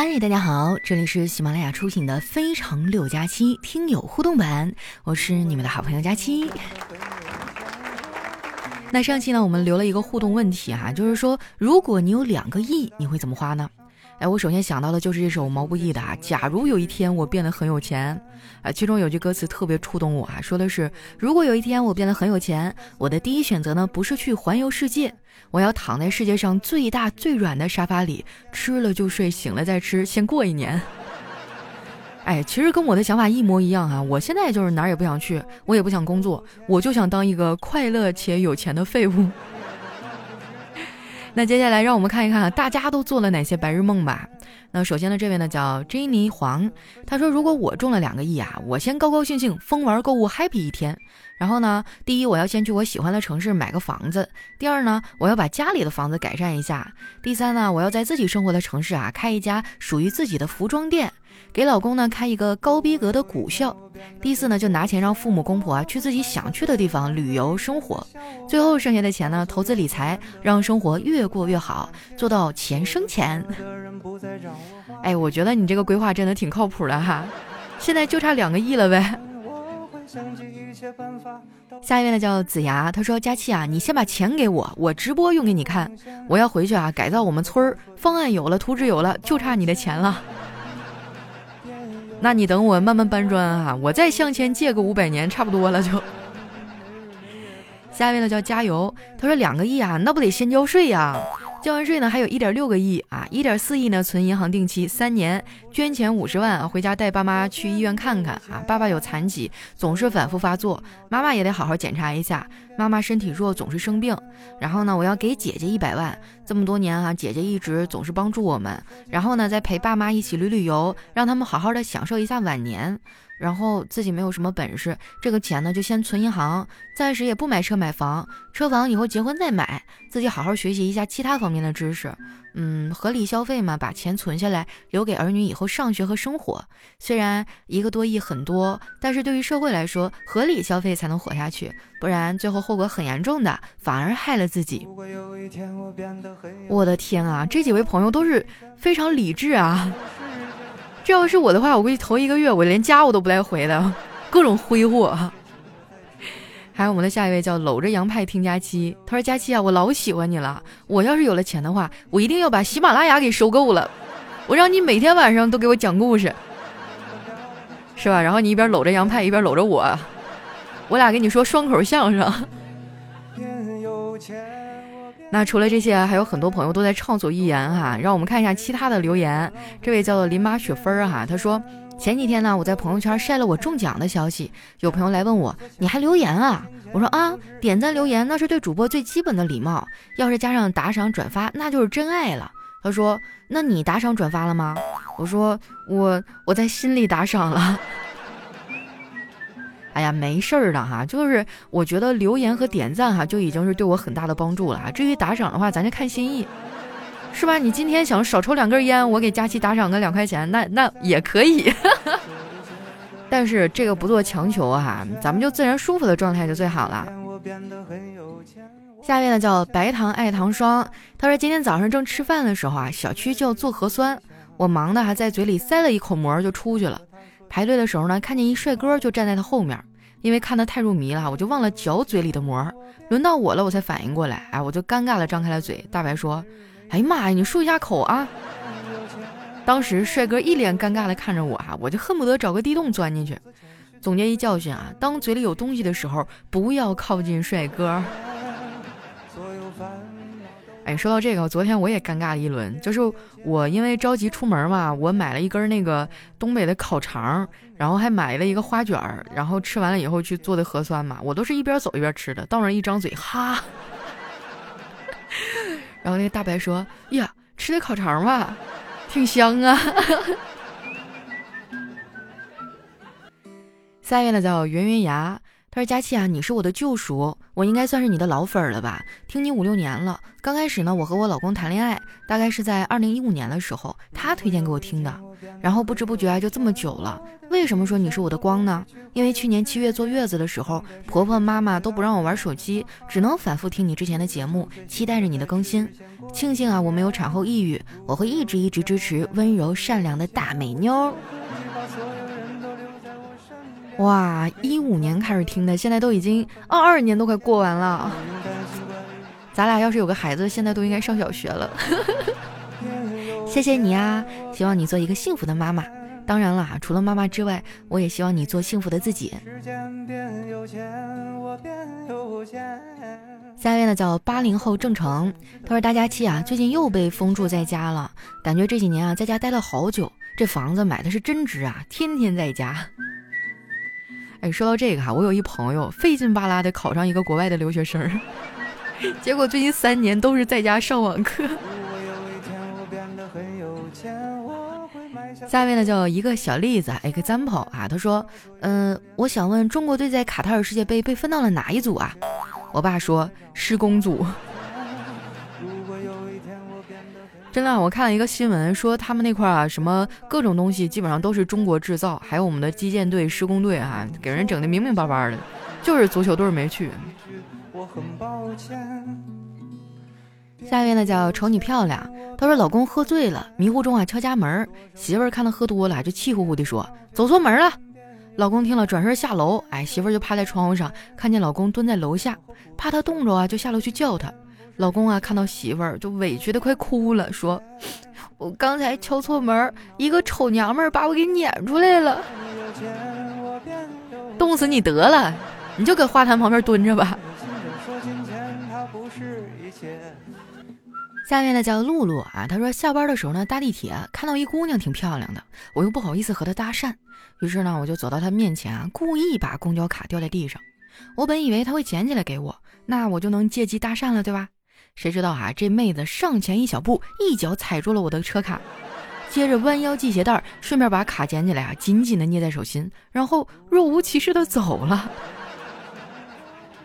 嗨，大家好，这里是喜马拉雅出品的《非常六加七》听友互动版，我是你们的好朋友佳期。那上期呢，我们留了一个互动问题哈，就是说，如果你有两个亿，你会怎么花呢？哎，我首先想到的就是这首毛不易的啊，假如有一天我变得很有钱，啊，其中有句歌词特别触动我啊，说的是如果有一天我变得很有钱，我的第一选择呢不是去环游世界，我要躺在世界上最大最软的沙发里，吃了就睡，醒了再吃，先过一年。哎，其实跟我的想法一模一样啊，我现在就是哪儿也不想去，我也不想工作，我就想当一个快乐且有钱的废物。那接下来让我们看一看大家都做了哪些白日梦吧。那首先呢，这位呢叫 Jenny 黄，他说如果我中了两个亿啊，我先高高兴兴疯玩购物 happy 一天。然后呢，第一我要先去我喜欢的城市买个房子，第二呢我要把家里的房子改善一下，第三呢我要在自己生活的城市啊开一家属于自己的服装店。给老公呢开一个高逼格的股校，第四呢就拿钱让父母公婆啊去自己想去的地方旅游生活，最后剩下的钱呢投资理财，让生活越过越好，做到钱生钱。哎，我觉得你这个规划真的挺靠谱的哈，现在就差两个亿了呗。下一位呢叫子牙，他说佳琪啊，你先把钱给我，我直播用给你看，我要回去啊改造我们村儿，方案有了，图纸有了，就差你的钱了。那你等我慢慢搬砖哈，我再向前借个五百年，差不多了就。下一位呢叫加油，他说两个亿啊，那不得先交税呀？交完税呢，还有一点六个亿啊，一点四亿呢存银行定期，三年捐钱五十万啊，回家带爸妈去医院看看啊。爸爸有残疾，总是反复发作，妈妈也得好好检查一下。妈妈身体弱，总是生病。然后呢，我要给姐姐一百万，这么多年啊，姐姐一直总是帮助我们。然后呢，再陪爸妈一起旅旅游，让他们好好的享受一下晚年。然后自己没有什么本事，这个钱呢就先存银行，暂时也不买车买房，车房以后结婚再买，自己好好学习一下其他方面的知识，嗯，合理消费嘛，把钱存下来，留给儿女以后上学和生活。虽然一个多亿很多，但是对于社会来说，合理消费才能活下去，不然最后后果很严重的，反而害了自己。我的天啊，这几位朋友都是非常理智啊。这要是我的话，我估计头一个月我连家我都不带回的，各种挥霍。还有我们的下一位叫搂着羊派听佳期，他说：“佳期啊，我老喜欢你了。我要是有了钱的话，我一定要把喜马拉雅给收购了，我让你每天晚上都给我讲故事，是吧？然后你一边搂着羊派，一边搂着我，我俩给你说双口相声。”那除了这些，还有很多朋友都在畅所欲言哈。让我们看一下其他的留言。这位叫做林马雪芬儿哈，他说前几天呢，我在朋友圈晒了我中奖的消息，有朋友来问我，你还留言啊？我说啊，点赞留言那是对主播最基本的礼貌，要是加上打赏转发，那就是真爱了。他说，那你打赏转发了吗？我说我我在心里打赏了。哎呀，没事儿的哈，就是我觉得留言和点赞哈就已经是对我很大的帮助了。至于打赏的话，咱就看心意，是吧？你今天想少抽两根烟，我给佳琪打赏个两块钱，那那也可以。但是这个不做强求哈，咱们就自然舒服的状态就最好了。下面呢叫白糖爱糖霜，他说今天早上正吃饭的时候啊，小区就要做核酸，我忙的还在嘴里塞了一口膜就出去了。排队的时候呢，看见一帅哥就站在他后面。因为看得太入迷了，我就忘了嚼嘴里的膜。轮到我了，我才反应过来，哎，我就尴尬的张开了嘴。大白说：“哎呀妈呀，你漱一下口啊！”当时帅哥一脸尴尬的看着我，啊，我就恨不得找个地洞钻进去。总结一教训啊，当嘴里有东西的时候，不要靠近帅哥。哎，说到这个，昨天我也尴尬了一轮，就是我因为着急出门嘛，我买了一根那个东北的烤肠，然后还买了一个花卷儿，然后吃完了以后去做的核酸嘛，我都是一边走一边吃的，到那一张嘴，哈，然后那个大白说：“呀，吃的烤肠吧，挺香啊。”下一位呢叫圆圆牙，他说：“佳琪啊，你是我的救赎。”我应该算是你的老粉儿了吧？听你五六年了。刚开始呢，我和我老公谈恋爱，大概是在二零一五年的时候，他推荐给我听的。然后不知不觉啊就这么久了。为什么说你是我的光呢？因为去年七月坐月子的时候，婆婆妈妈都不让我玩手机，只能反复听你之前的节目，期待着你的更新。庆幸啊，我没有产后抑郁，我会一直一直支持温柔善良的大美妞。哇，一五年开始听的，现在都已经二二年都快过完了。咱俩要是有个孩子，现在都应该上小学了。谢谢你啊，希望你做一个幸福的妈妈。当然了，除了妈妈之外，我也希望你做幸福的自己。下一位呢叫八零后郑成，他说大家期啊，最近又被封住在家了，感觉这几年啊在家待了好久，这房子买的是真值啊，天天在家。哎，说到这个哈，我有一朋友费劲巴拉的考上一个国外的留学生，结果最近三年都是在家上网课。下面呢叫一个小例子，example 啊，他说，嗯，我想问中国队在卡塔尔世界杯被分到了哪一组啊？我爸说施工组。真的，我看了一个新闻，说他们那块啊，什么各种东西基本上都是中国制造，还有我们的基建队、施工队啊，给人整的明明白白的，就是足球队没去。下面呢叫瞅你漂亮，他说老公喝醉了，迷糊中啊敲家门，媳妇儿看他喝多了，就气呼呼地说走错门了。老公听了转身下楼，哎，媳妇儿就趴在窗户上，看见老公蹲在楼下，怕他冻着啊，就下楼去叫他。老公啊，看到媳妇儿就委屈的快哭了，说：“ 我刚才敲错门，一个丑娘们儿把我给撵出来了，冻死你得了，你就搁花坛旁边蹲着吧。”下面呢叫露露啊，她说下班的时候呢搭地铁，看到一姑娘挺漂亮的，我又不好意思和她搭讪，于是呢我就走到她面前啊，故意把公交卡掉在地上，我本以为她会捡起来给我，那我就能借机搭讪了，对吧？谁知道啊？这妹子上前一小步，一脚踩住了我的车卡，接着弯腰系鞋带，顺便把卡捡起来啊，紧紧的捏在手心，然后若无其事的走了。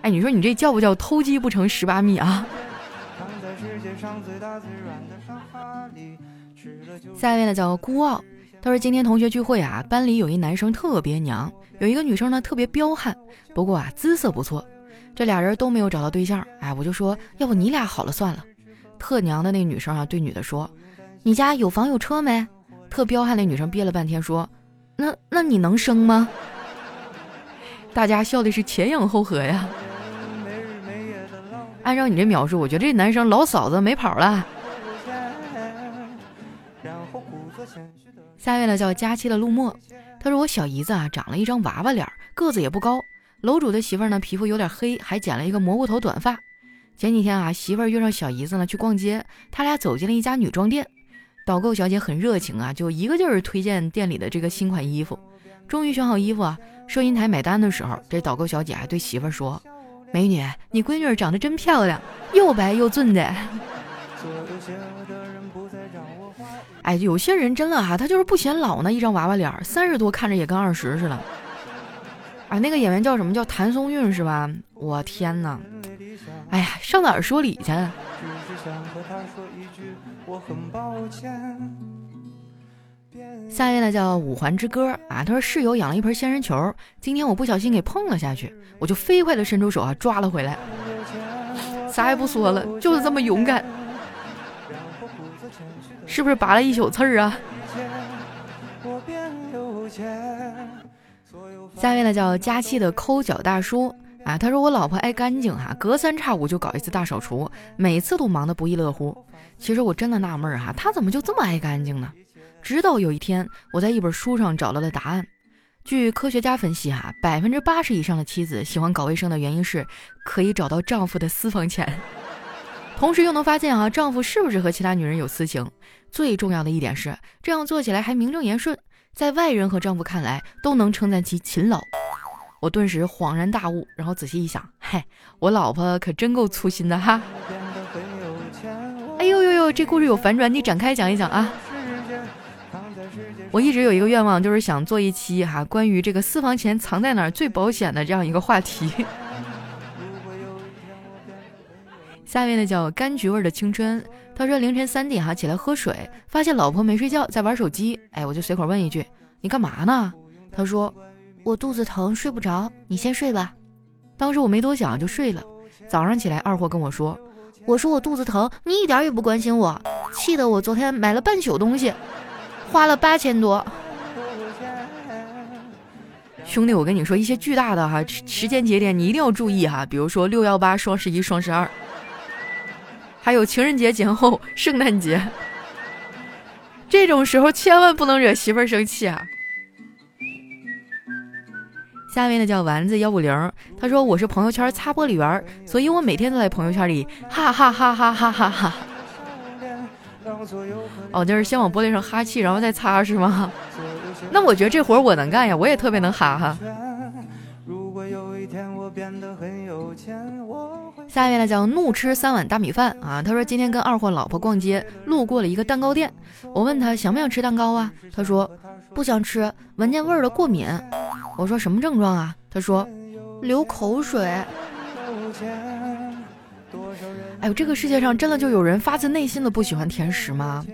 哎，你说你这叫不叫偷鸡不成蚀把米啊？下一位呢叫孤傲，他说今天同学聚会啊，班里有一男生特别娘，有一个女生呢特别彪悍，不过啊姿色不错。这俩人都没有找到对象，哎，我就说，要不你俩好了算了。特娘的那女生啊，对女的说：“你家有房有车没？”特彪悍那女生憋了半天说：“那那你能生吗？”大家笑的是前仰后合呀。按照你这描述，我觉得这男生老嫂子没跑了。下一位呢叫佳期的陆墨，他说我小姨子啊长了一张娃娃脸，个子也不高。楼主的媳妇儿呢，皮肤有点黑，还剪了一个蘑菇头短发。前几天啊，媳妇儿约上小姨子呢去逛街，他俩走进了一家女装店。导购小姐很热情啊，就一个劲儿推荐店里的这个新款衣服。终于选好衣服啊，收银台买单的时候，这导购小姐还对媳妇儿说：“美女，你闺女长得真漂亮，又白又俊的。”哎，有些人真的哈，他就是不显老呢，一张娃娃脸，三十多看着也跟二十似的。啊，那个演员叫什么？叫谭松韵是吧？我天哪！哎呀，上哪儿说理去？下一位呢叫五环之歌啊，他说室友养了一盆仙人球，今天我不小心给碰了下去，我就飞快的伸出手啊抓了回来，啥也不说了，就是这么勇敢，是不是拔了一宿刺儿啊？下面呢叫佳期的抠脚大叔啊，他说我老婆爱干净哈，隔三差五就搞一次大扫除，每次都忙得不亦乐乎。其实我真的纳闷哈，他怎么就这么爱干净呢？直到有一天，我在一本书上找到了答案。据科学家分析哈，百分之八十以上的妻子喜欢搞卫生的原因是可以找到丈夫的私房钱，同时又能发现啊丈夫是不是和其他女人有私情。最重要的一点是，这样做起来还名正言顺。在外人和丈夫看来，都能称赞其勤劳。我顿时恍然大悟，然后仔细一想，嗨，我老婆可真够粗心的哈。哎呦呦呦，这故事有反转，你展开讲一讲啊。我一直有一个愿望，就是想做一期哈关于这个私房钱藏在哪儿最保险的这样一个话题。下面呢叫柑橘味的青春。他说凌晨三点哈起来喝水，发现老婆没睡觉在玩手机。哎，我就随口问一句：“你干嘛呢？”他说：“我肚子疼，睡不着，你先睡吧。”当时我没多想就睡了。早上起来，二货跟我说：“我说我肚子疼，你一点也不关心我，气得我昨天买了半宿东西，花了八千多。”兄弟，我跟你说，一些巨大的哈时间节点，你一定要注意哈。比如说六幺八、双十一、双十二，还有情人节前后、圣诞节，这种时候千万不能惹媳妇儿生气啊。下面呢叫丸子幺五零，他说我是朋友圈擦玻璃员，所以我每天都在朋友圈里哈哈哈哈哈哈哈。哦，就是先往玻璃上哈气，然后再擦是吗？那我觉得这活我能干呀，我也特别能哈哈。下面呢叫怒吃三碗大米饭啊，他说今天跟二货老婆逛街，路过了一个蛋糕店，我问他想不想吃蛋糕啊？他说不想吃，闻见味儿了过敏。我说什么症状啊？他说流口水。哎呦，这个世界上真的就有人发自内心的不喜欢甜食吗？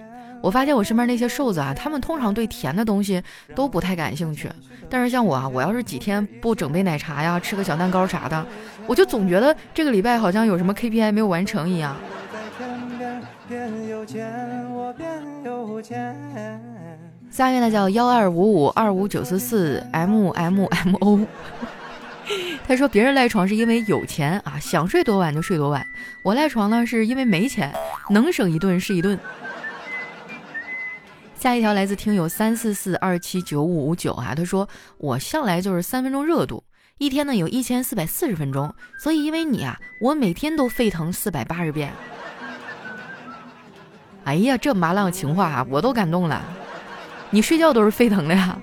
我发现我身边那些瘦子啊，他们通常对甜的东西都不太感兴趣。但是像我啊，我要是几天不整杯奶茶呀，吃个小蛋糕啥的，我就总觉得这个礼拜好像有什么 KPI 没有完成一样。下面呢叫幺二五五二五九四四 M M M O。他说别人赖床是因为有钱啊，想睡多晚就睡多晚。我赖床呢是因为没钱，能省一顿是一顿。下一条来自听友三四四二七九五五九啊，他说我向来就是三分钟热度，一天呢有一千四百四十分钟，所以因为你啊，我每天都沸腾四百八十遍。哎呀，这麻辣情话啊，我都感动了。你睡觉都是沸腾的呀。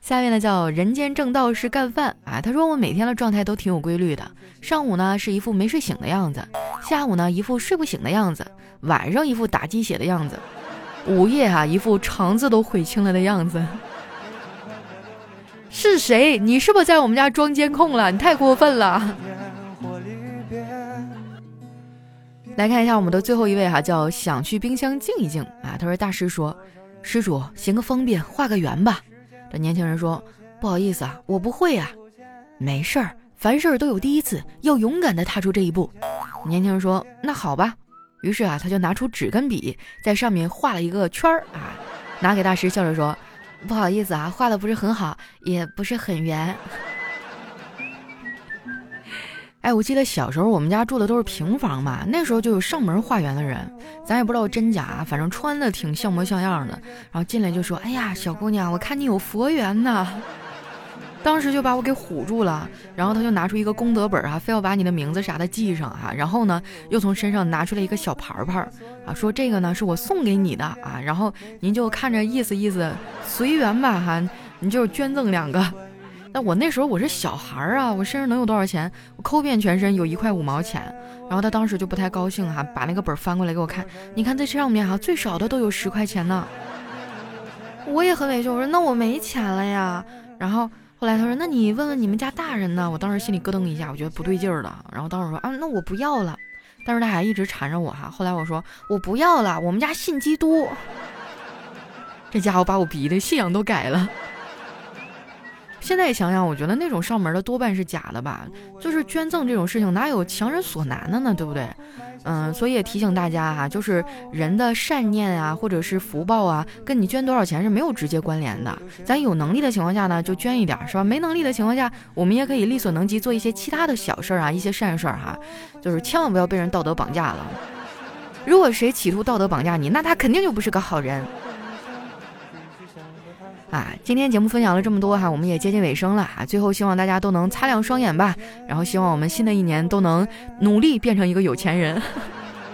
下面呢叫人间正道是干饭啊，他说我每天的状态都挺有规律的，上午呢是一副没睡醒的样子，下午呢一副睡不醒的样子。晚上一副打鸡血的样子，午夜啊一副肠子都悔青了的样子。是谁？你是不是在我们家装监控了？你太过分了！来看一下我们的最后一位哈，叫想去冰箱静一静啊。他说大师说，施主行个方便，画个圆吧。这年轻人说不好意思啊，我不会呀。没事儿，凡事都有第一次，要勇敢的踏出这一步。年轻人说那好吧。于是啊，他就拿出纸跟笔，在上面画了一个圈儿啊，拿给大师，笑着说：“不好意思啊，画的不是很好，也不是很圆。”哎，我记得小时候我们家住的都是平房嘛，那时候就有上门画圆的人，咱也不知道真假，反正穿的挺像模像样的，然后进来就说：“哎呀，小姑娘，我看你有佛缘呐。”当时就把我给唬住了，然后他就拿出一个功德本啊，非要把你的名字啥的记上啊，然后呢，又从身上拿出来一个小牌牌啊，说这个呢是我送给你的啊，然后您就看着意思意思，随缘吧哈，你就捐赠两个。那我那时候我是小孩啊，我身上能有多少钱？我抠遍全身有一块五毛钱，然后他当时就不太高兴哈，把那个本翻过来给我看，你看这上面哈最少的都有十块钱呢。我也很委屈，我说那我没钱了呀，然后。后来他说：“那你问问你们家大人呢？”我当时心里咯噔一下，我觉得不对劲儿了。然后当时说：“啊，那我不要了。”但是他还一直缠着我哈。后来我说：“我不要了，我们家信基督。”这家伙把我逼的信仰都改了。现在想想，我觉得那种上门的多半是假的吧？就是捐赠这种事情，哪有强人所难的呢？对不对？嗯，所以也提醒大家哈，就是人的善念啊，或者是福报啊，跟你捐多少钱是没有直接关联的。咱有能力的情况下呢，就捐一点，是吧？没能力的情况下，我们也可以力所能及做一些其他的小事儿啊，一些善事儿哈。就是千万不要被人道德绑架了。如果谁企图道德绑架你，那他肯定就不是个好人。啊，今天节目分享了这么多哈，我们也接近尾声了啊。最后希望大家都能擦亮双眼吧，然后希望我们新的一年都能努力变成一个有钱人。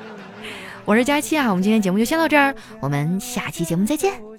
我是佳期啊，我们今天节目就先到这儿，我们下期节目再见。